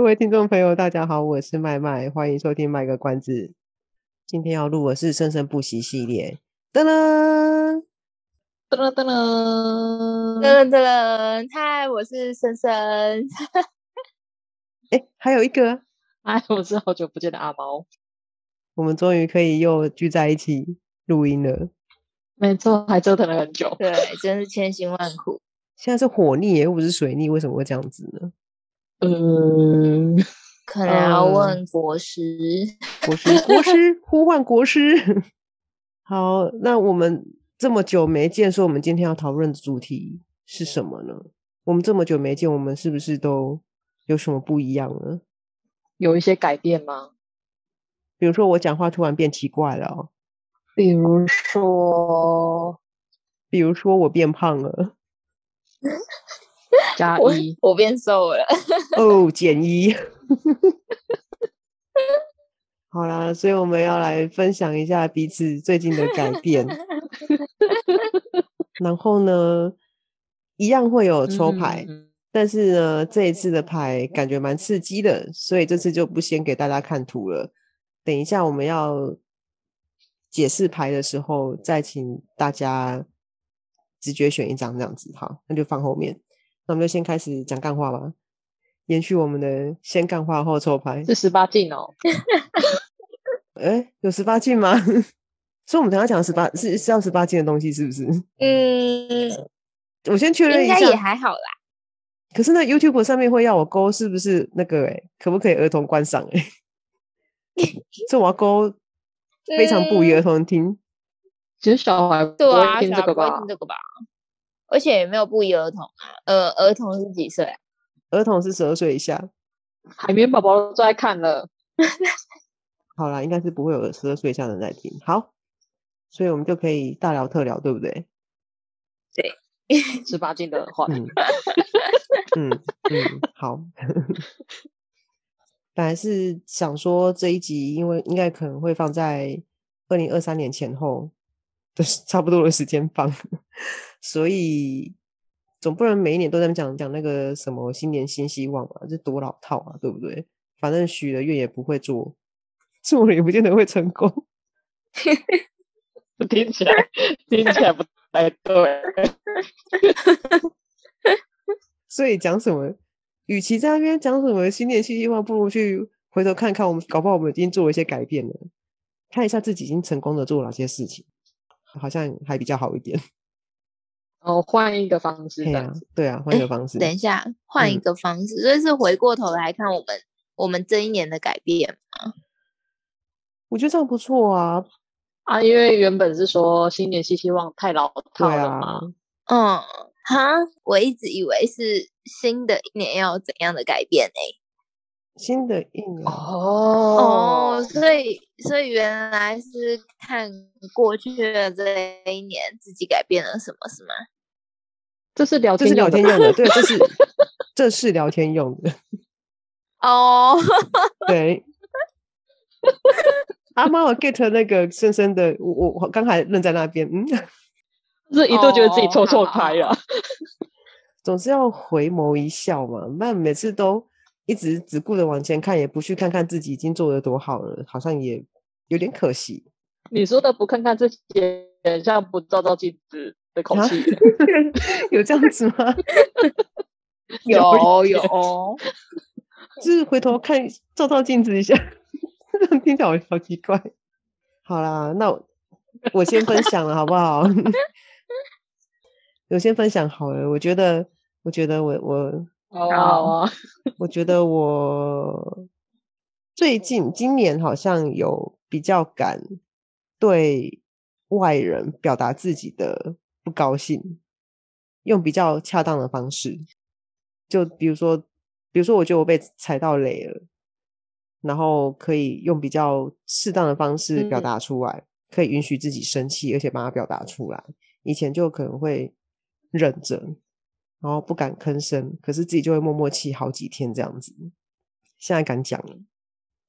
各位听众朋友，大家好，我是麦麦，欢迎收听卖个关子。今天要录的是生生不息系列，噔噔噔噔噔噔噔噔，嗨，我是生生。哎，还有一个，哎，我是好久不见的阿猫。我们终于可以又聚在一起录音了。没错，还折腾了很久，对，真是千辛万苦。现在是火逆，又不是水逆，为什么会这样子呢？嗯，可能要问国师，国师，国师，呼唤国师。好，那我们这么久没见，说我们今天要讨论的主题是什么呢？我们这么久没见，我们是不是都有什么不一样呢？有一些改变吗？比如说我讲话突然变奇怪了哦，比如说，比如说我变胖了。加一，我变瘦了。哦，减一。好啦，所以我们要来分享一下彼此最近的改变。然后呢，一样会有抽牌，嗯、但是呢，这一次的牌感觉蛮刺激的，所以这次就不先给大家看图了。等一下我们要解释牌的时候，再请大家直觉选一张，这样子。好，那就放后面。那我们就先开始讲干话吧，延续我们的先干话后抽牌。是十八禁哦？哎，有十八禁吗？所以我们等下讲十八是是要十八禁的东西，是不是？嗯，我先确认一下，应该也还好啦。可是那 YouTube 上面会要我勾，是不是那个？哎，可不可以儿童观赏？哎，这我要勾非常不宜儿童听。其实小孩对啊，听这个吧，听这个吧。而且也没有不宜儿童啊，呃，儿童是几岁啊？儿童是十二岁以下。海绵宝宝都在看了。好啦，应该是不会有十二岁以下的人在听。好，所以我们就可以大聊特聊，对不对？对，十八禁的话。嗯嗯嗯，好。本来是想说这一集，因为应该可能会放在二零二三年前后。就是差不多的时间放，所以总不能每一年都在讲讲那个什么新年新希望嘛，这多老套啊，对不对？反正许了愿也不会做，做了也不见得会成功。听起来听起来不太对。所以讲什么，与其在那边讲什么新年新希望，不如去回头看看，我们搞不好我们已经做了一些改变了，看一下自己已经成功的做了哪些事情。好像还比较好一点。哦，换一个方式，对啊，对啊，换一个方式。等一下，换一个方式，嗯、所以是回过头来看我们我们这一年的改变吗？我觉得这样不错啊啊！因为原本是说新年新希望太老套了嘛。嗯，哈，我一直以为是新的一年要怎样的改变呢？新的一年哦哦，所以所以原来是看过去的这一年自己改变了什么，是吗？这是聊天，这是聊天用的，对，这是 这是聊天用的。哦，对，阿妈，我 get 那个深深的，我我刚才愣在那边，嗯，是一度觉得自己抽错牌了，总是要回眸一笑嘛，那每次都。一直只顾着往前看，也不去看看自己已经做的多好了，好像也有点可惜。你说的不看看自己，很像不照照镜子的口气，有这样子吗？有有，就是回头看照照镜子一下，听起来好奇怪。好啦，那我，我先分享了，好不好？我先分享好了，我觉得，我觉得我我。好啊，我觉得我最近今年好像有比较敢对外人表达自己的不高兴，用比较恰当的方式，就比如说比如说，我觉得我被踩到雷了，然后可以用比较适当的方式表达出来，嗯、可以允许自己生气，而且把它表达出来。以前就可能会忍着，然后不敢吭声，可是自己就会默默气好几天这样子。现在敢讲了，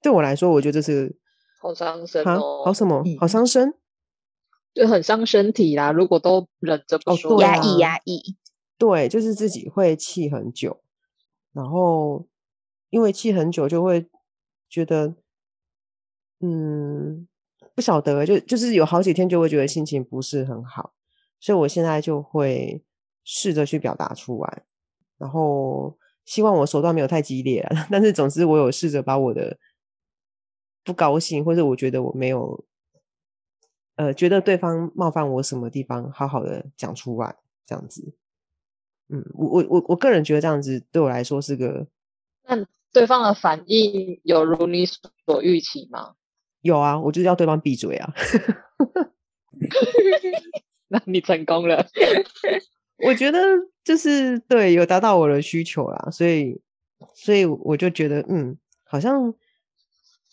对我来说，我觉得这是好伤身哦，好什么？好伤身，嗯、就很伤身体啦。如果都忍着不说，压抑压抑，对，就是自己会气很久。然后，因为气很久，就会觉得，嗯，不晓得，就就是有好几天就会觉得心情不是很好，所以我现在就会试着去表达出来，然后希望我手段没有太激烈，但是总之我有试着把我的不高兴，或者我觉得我没有，呃，觉得对方冒犯我什么地方，好好的讲出来，这样子。嗯，我我我我个人觉得这样子对我来说是个。那对方的反应有如你所预期吗？有啊，我就是要对方闭嘴啊。那你成功了。我觉得就是对，有达到我的需求啦，所以所以我就觉得嗯，好像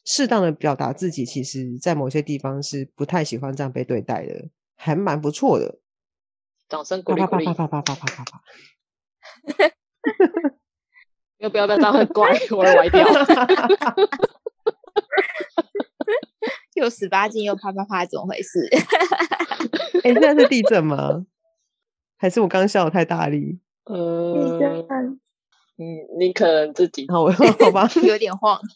适当的表达自己，其实在某些地方是不太喜欢这样被对待的，还蛮不错的。掌声鼓励鼓励！啪啪啪啪啪啪啪啪！要不要不要这样很怪，我会歪掉。又十八禁又啪啪啪，怎么回事？哎、欸，现在是地震吗？还是我刚笑的太大力？呃，嗯，你可能自己好，好吧，有点晃。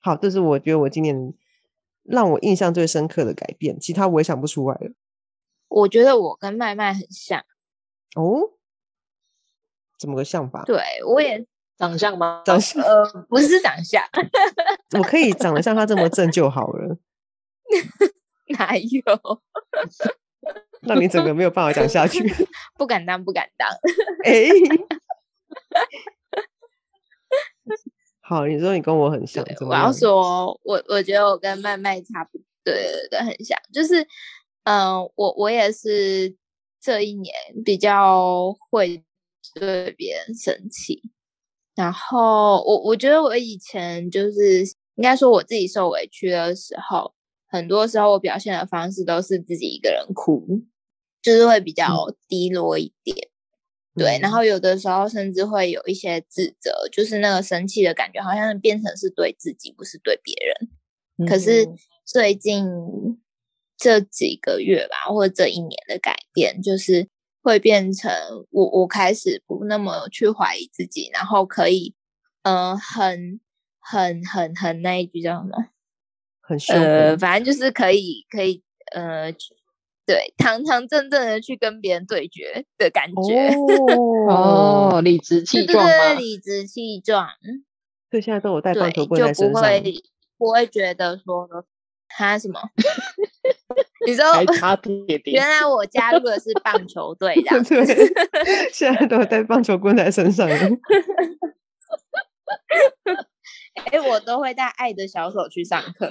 好，这是我觉得我今年。让我印象最深刻的改变，其他我也想不出来了。我觉得我跟麦麦很像哦，怎么个像法？对，我也长相吗？长相呃，不是长相，我可以长得像他这么正就好了。哪有？那你整个没有办法讲下去。不敢当，不敢当。哎、欸。好，你说你跟我很像，我要说，我我觉得我跟麦麦差不多，对对对，很像，就是，嗯、呃，我我也是这一年比较会对别人生气，然后我我觉得我以前就是应该说我自己受委屈的时候，很多时候我表现的方式都是自己一个人哭，就是会比较低落一点。嗯对，然后有的时候甚至会有一些自责，就是那个生气的感觉，好像变成是对自己，不是对别人。嗯、可是最近这几个月吧，或者这一年的改变，就是会变成我我开始不那么去怀疑自己，然后可以，嗯、呃，很很很很那一句叫什么？很凶，呃，反正就是可以可以，呃。对，堂堂正正的去跟别人对决的感觉 哦，理直气壮对？理直气壮。对，现在都有带棒球棍在身上，就不会不会觉得说他什么？你说原来我加入的是棒球队的，对，现在都有带棒球棍在身上。哎、欸，我都会带爱的小手去上课，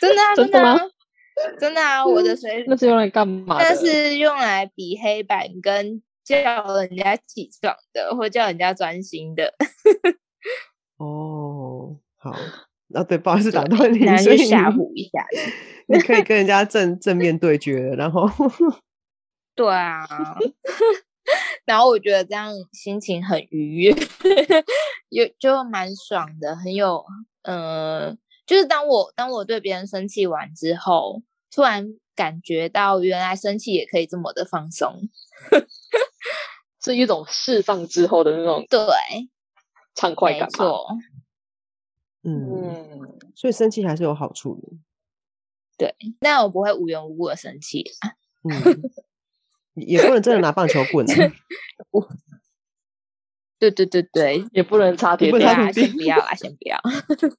真的啊，真的吗？真的啊，我的水那是用来干嘛？那是用来比黑板跟叫人家起床的，或叫人家专心的。哦，好，那对，不好意思打断你，所以吓唬一下。你可以跟人家正正面对决，然后对啊，然后我觉得这样心情很愉悦，有就蛮爽的，很有嗯。呃就是当我当我对别人生气完之后，突然感觉到原来生气也可以这么的放松，是一种释放之后的那种对畅快感。没错，嗯，所以生气还是有好处的。对，但我不会无缘无故的生气。嗯，也不能真的拿棒球棍。对对对对，也不能插铁不要啊，先不要啊，先不要。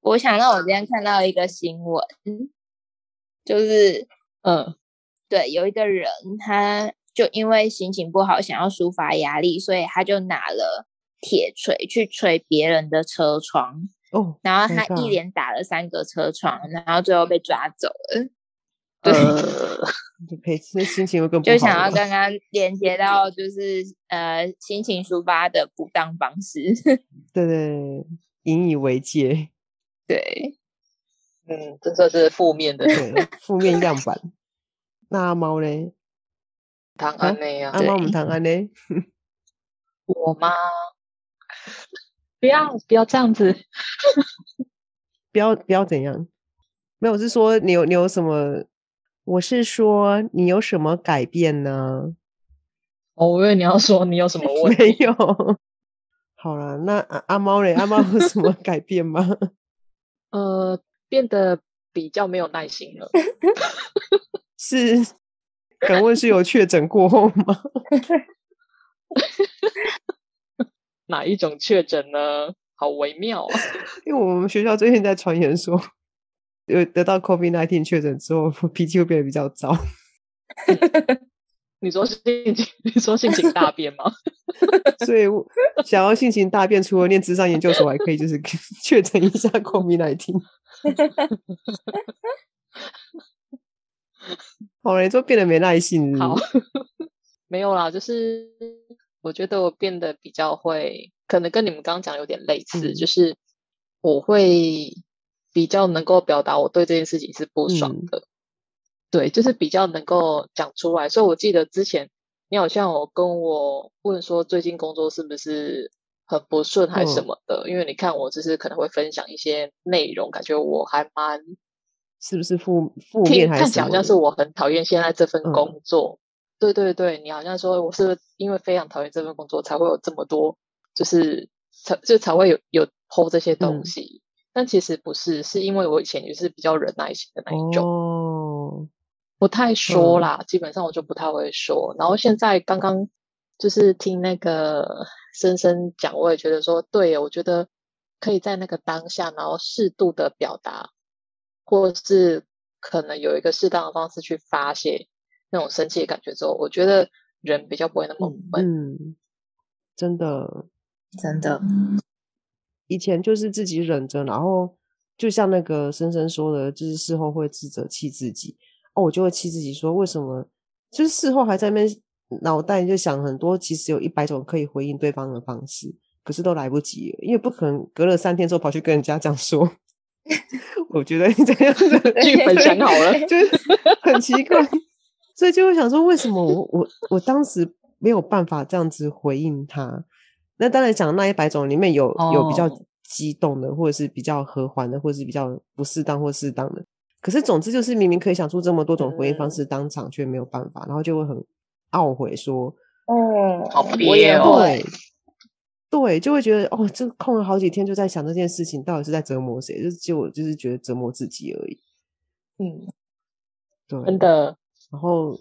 我想到我今天看到一个新闻，就是，嗯，对，有一个人，他就因为心情不好，想要抒发压力，所以他就拿了铁锤去锤别人的车窗，哦，然后他一连打了三个车窗，然后最后被抓走了。对，就陪，那心情会更不好。就想要刚刚连接到，就是呃，心情抒发的不当方式。对对，引以为戒。对，嗯，这算是负面的，对，负面样板。那阿猫呢？唐安呢呀？阿猫，我们唐安呢？我吗？不要不要这样子，不要不要怎样？没有，我是说你有你有什么？我是说你有什么改变呢？哦，我以为你要说你有什么问题？没有。好了，那阿阿猫嘞？阿猫有什么改变吗？呃，变得比较没有耐心了。是，敢问是有确诊过后吗？哪一种确诊呢？好微妙啊！因为我们学校最近在传言说，有得到 COVID-19 确诊之后，脾气会变得比较糟。你说性情，你说性情大变吗？所以想要性情大变，除了念智商研究所，还可以就是 确诊一下 COVID-19。好了，你就变得没耐性是是？好，没有啦，就是。我觉得我变得比较会，可能跟你们刚刚讲有点类似，嗯、就是我会比较能够表达我对这件事情是不爽的，嗯、对，就是比较能够讲出来。所以我记得之前你好像有跟我问说，最近工作是不是很不顺还是什么的？嗯、因为你看我就是可能会分享一些内容，感觉我还蛮是不是负负面还是，看起来好像是我很讨厌现在这份工作。嗯对对对，你好像说我是因为非常讨厌这份工作，才会有这么多，就是才就才会有有 po 这些东西。嗯、但其实不是，是因为我以前也是比较忍耐型的那一种，哦、不太说啦，嗯、基本上我就不太会说。然后现在刚刚就是听那个深深讲，我也觉得说，对，我觉得可以在那个当下，然后适度的表达，或是可能有一个适当的方式去发泄。那种生气的感觉之后，我觉得人比较不会那么闷。嗯，真的，真的。以前就是自己忍着，然后就像那个深深说的，就是事后会自责气自己。哦，我就会气自己说，为什么？就是事后还在那边脑袋就想很多，其实有一百种可以回应对方的方式，可是都来不及了，因为不可能隔了三天之后跑去跟人家讲说。我觉得你这样的剧本想好了，就是很奇怪。所以就会想说，为什么我我我当时没有办法这样子回应他？那当然讲那一百种里面有有比较激动的，或者是比较和缓的，或者是比较不适当或适当的。可是总之就是明明可以想出这么多种回应方式，当场却没有办法，然后就会很懊悔说：“哦，好憋哦。”对，对，就会觉得哦，这空了好几天就在想这件事情，到底是在折磨谁？就是就就是觉得折磨自己而已。嗯，对，真的。然后，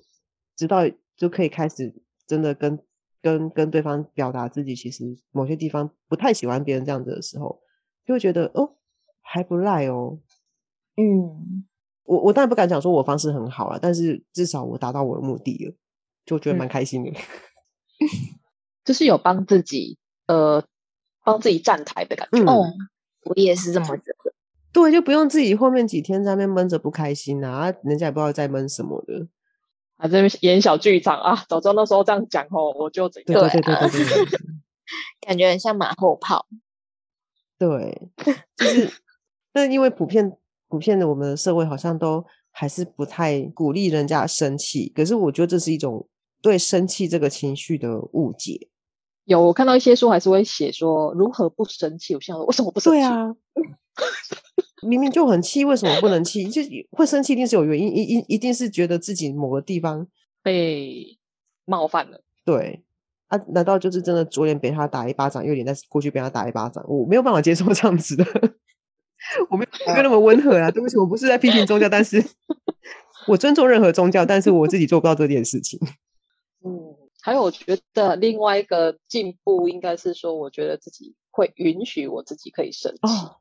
直到就可以开始真的跟跟跟对方表达自己，其实某些地方不太喜欢别人这样子的时候，就会觉得哦，还不赖哦。嗯，我我当然不敢讲说我方式很好了，但是至少我达到我的目的了，就觉得蛮开心的。嗯、就是有帮自己呃帮自己站台的感觉。嗯、哦，我也是这么觉得。对，就不用自己后面几天在那边闷着不开心啊，人家也不知道在闷什么的。啊，这边演小剧场啊，早知道那时候这样讲哦，我就对对对对对对，感觉很像马后炮。对，就是，但因为普遍普遍的我们的社会好像都还是不太鼓励人家生气，可是我觉得这是一种对生气这个情绪的误解。有我看到一些书还是会写说如何不生气，我想说为什么不生气？对啊。明明就很气，为什么不能气？就会生气，一定是有原因，一一一定是觉得自己某个地方被冒犯了。对啊，难道就是真的左脸被他打一巴掌，右脸再过去被他打一巴掌？我没有办法接受 这样子的，我没有没有那么温和啊！对不起，我不是在批评宗教，但是我尊重任何宗教，但是我自己做不到这件事情。嗯，还有我觉得另外一个进步应该是说，我觉得自己会允许我自己可以生气。哦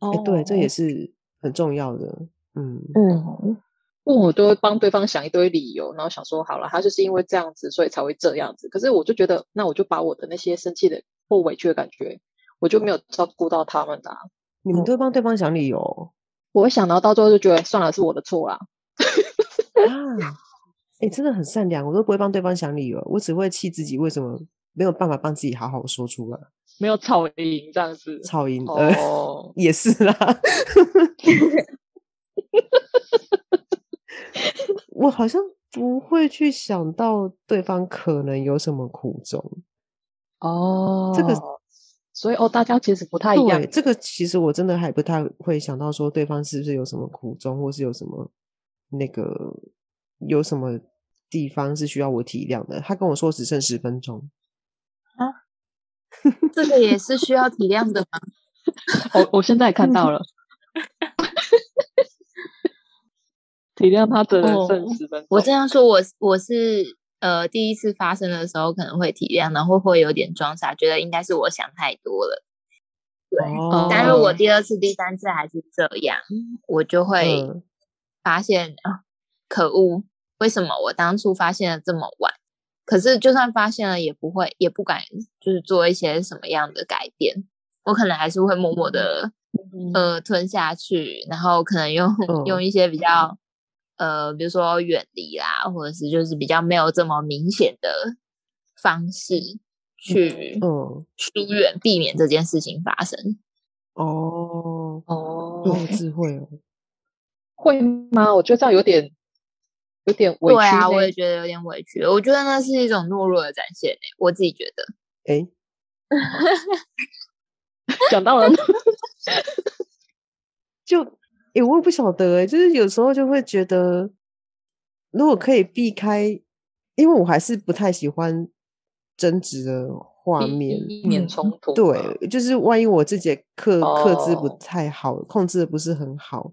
哎，对，这也是很重要的。嗯嗯，我都会帮对方想一堆理由，然后想说好了，他就是因为这样子，所以才会这样子。可是我就觉得，那我就把我的那些生气的或委屈的感觉，我就没有照顾到他们的、啊。你们都帮对方想理由，我会想到到最后就觉得算了，是我的错啦。啊，哎、欸，真的很善良，我都不会帮对方想理由，我只会气自己为什么没有办法帮自己好好说出来，没有吵赢这样子，吵赢呃、哦、也是啦。我好像不会去想到对方可能有什么苦衷哦，这个，所以哦，大家其实不太一样。这个其实我真的还不太会想到说对方是不是有什么苦衷，或是有什么那个有什么地方是需要我体谅的。他跟我说只剩十分钟啊，这个也是需要体谅的吗？我我现在也看到了。体谅他的人生十分钟。我这样说，我我是呃第一次发生的时候可能会体谅，然后会有点装傻，觉得应该是我想太多了。对，哦、但如果第二次、第三次还是这样，我就会发现啊、可恶，为什么我当初发现的这么晚？可是就算发现了，也不会，也不敢，就是做一些什么样的改变。我可能还是会默默的、嗯、呃吞下去，然后可能用、嗯、用一些比较。呃，比如说远离啦，或者是就是比较没有这么明显的方式去嗯疏远，避免这件事情发生。哦哦，有智慧哦，会吗？我觉得这样有点有点委屈。对啊，我也觉得有点委屈。我觉得那是一种懦弱的展现呢，我自己觉得。哎，讲到了，就。哎、欸，我也不晓得哎、欸，就是有时候就会觉得，如果可以避开，因为我还是不太喜欢争执的画面，避免冲突。对，就是万一我自己克克制不太好，控制的不是很好，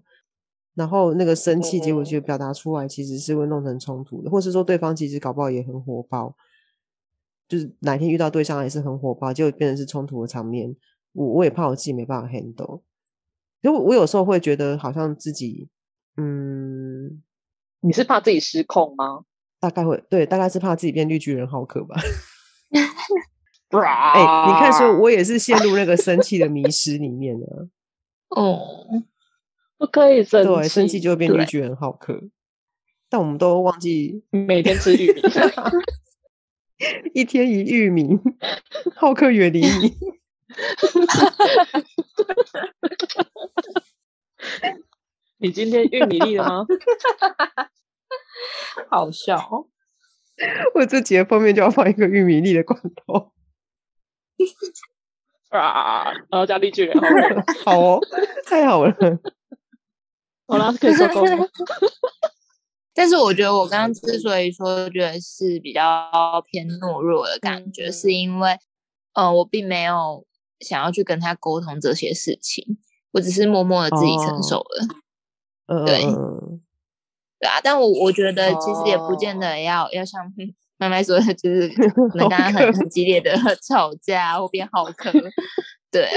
然后那个生气结果就表达出来，其实是会弄成冲突的，或是说对方其实搞不好也很火爆，就是哪天遇到对象也是很火爆，就变成是冲突的场面，我我也怕我自己没办法 handle。因为我有时候会觉得好像自己，嗯，你是怕自己失控吗？大概会，对，大概是怕自己变绿巨人浩克吧。哎、欸，你看，说我也是陷入那个生气的迷失里面了。哦，不可以生气，对，生气就会变绿巨人浩克。但我们都忘记 每天吃玉米，一天一玉米，浩克远离你。你今天玉米粒了吗？好笑哦！我这节封面就要放一个玉米粒的罐头啊！然后加绿巨人，好哦，太好了！好了，可以收工了。但是我觉得我刚刚之所以说觉得是比较偏懦弱的感觉，嗯、是因为呃，我并没有想要去跟他沟通这些事情。我只是默默的自己承受了，哦、对，嗯、对。啊，但我我觉得其实也不见得要、哦、要像麦麦说的，就是可能跟他很很激烈的吵架或变好客，对，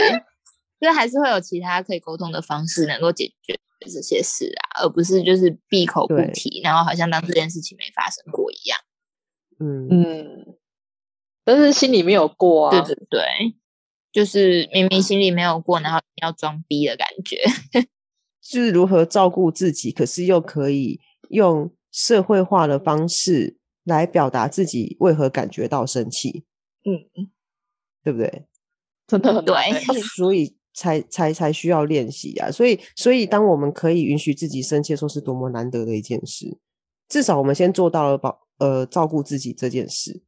就还是会有其他可以沟通的方式能够解决这些事啊，而不是就是闭口不提，然后好像当这件事情没发生过一样。嗯嗯，但是心里没有过啊，对对对。就是明明心里没有过，然后要装逼的感觉，就是如何照顾自己，可是又可以用社会化的方式来表达自己为何感觉到生气。嗯，对不对？真的很对，所以才才才需要练习啊。所以，所以当我们可以允许自己生气的时候，是多么难得的一件事。至少我们先做到了保呃照顾自己这件事。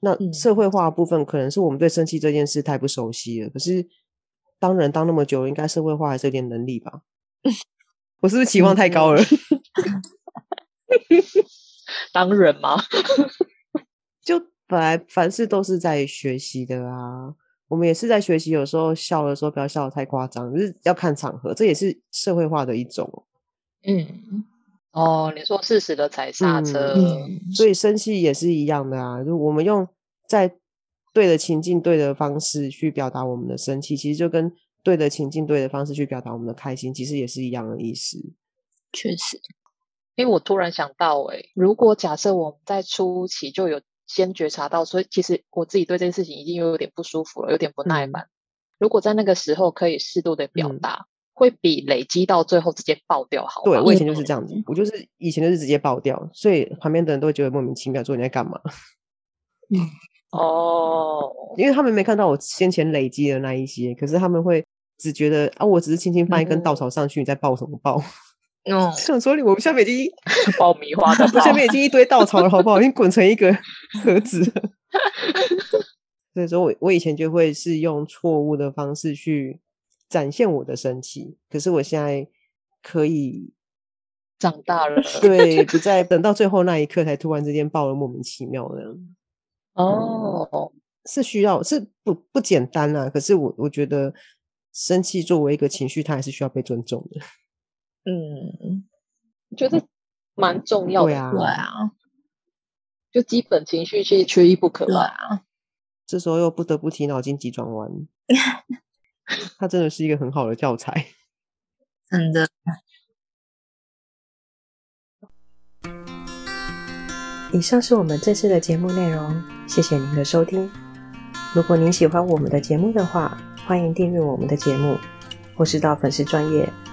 那社会化的部分可能是我们对生气这件事太不熟悉了。嗯、可是当人当那么久，应该社会化还是有点能力吧？我是不是期望太高了？当人吗？就本来凡事都是在学习的啊。我们也是在学习，有时候笑的时候不要笑得太夸张，就是要看场合，这也是社会化的一种。嗯。哦，你说适时的踩刹车，嗯，所以生气也是一样的啊。就我们用在对的情境、对的方式去表达我们的生气，其实就跟对的情境、对的方式去表达我们的开心，其实也是一样的意思。确实，因为我突然想到，欸，诶如果假设我们在初期就有先觉察到，所以其实我自己对这件事情已经有点不舒服了，有点不耐烦。嗯，如果在那个时候可以适度的表达。嗯会比累积到最后直接爆掉好。对，我以前就是这样子，我就是以前就是直接爆掉，所以旁边的人都会觉得莫名其妙，说你在干嘛？嗯，哦，因为他们没看到我先前累积的那一些，可是他们会只觉得啊，我只是轻轻放一根稻草上去，嗯、你在爆什么爆？嗯，想说你我们下面已经 爆米花的，我下面已经一堆稻草了，好不好？已经滚成一个盒子了。所以说我我以前就会是用错误的方式去展现我的生气，可是我现在可以长大了，对，不再等到最后那一刻才突然之间爆了莫名其妙的。哦、嗯，是需要是不不简单啊，可是我我觉得生气作为一个情绪，它还是需要被尊重的。嗯，觉得蛮重要的，对啊，对啊，就基本情绪是缺一不可吧。啊。这时候又不得不提脑筋急转弯，它真的是一个很好的教材，真的。以上是我们这次的节目内容，谢谢您的收听。如果您喜欢我们的节目的话，欢迎订阅我们的节目，或是到粉丝专页